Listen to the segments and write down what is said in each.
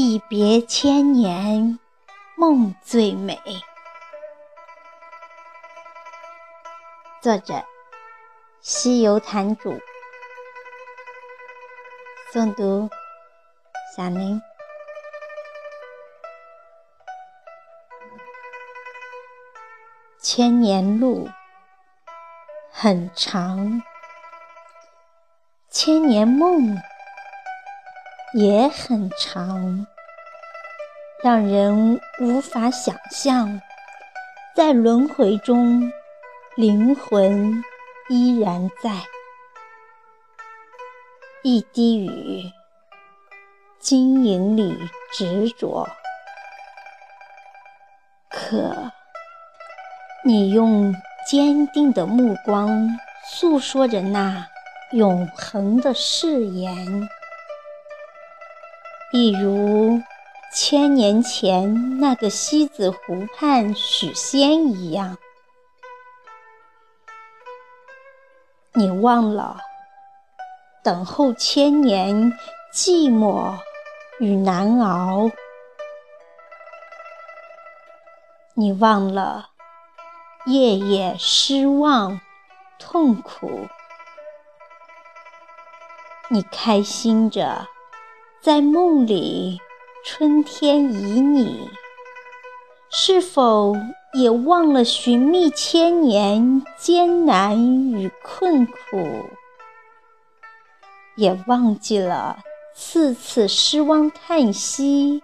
一别千年，梦最美。作者：西游坛主。诵读：小林。千年路很长，千年梦也很长。让人无法想象，在轮回中，灵魂依然在。一滴雨，晶莹里执着。可，你用坚定的目光，诉说着那永恒的誓言，一如。千年前那个西子湖畔许仙一样，你忘了等候千年寂寞与难熬，你忘了夜夜失望痛苦，你开心着在梦里。春天旖旎，是否也忘了寻觅千年艰难与困苦？也忘记了次次失望叹息，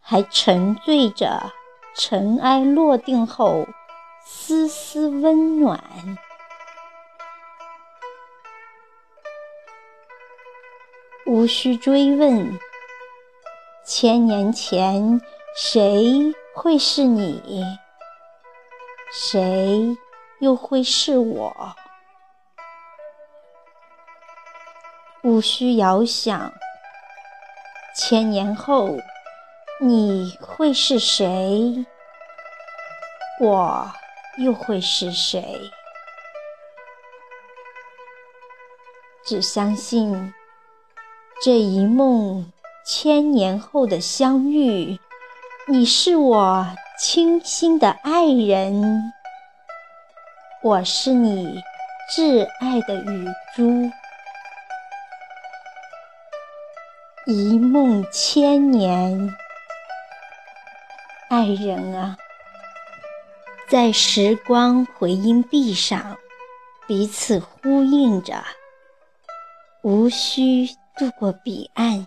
还沉醉着尘埃落定后丝丝温暖？无需追问。千年前，谁会是你？谁又会是我？无需遥想，千年后你会是谁？我又会是谁？只相信这一梦。千年后的相遇，你是我倾心的爱人，我是你挚爱的雨珠，一梦千年，爱人啊，在时光回音壁上彼此呼应着，无需渡过彼岸。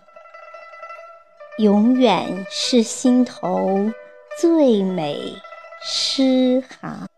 永远是心头最美诗行。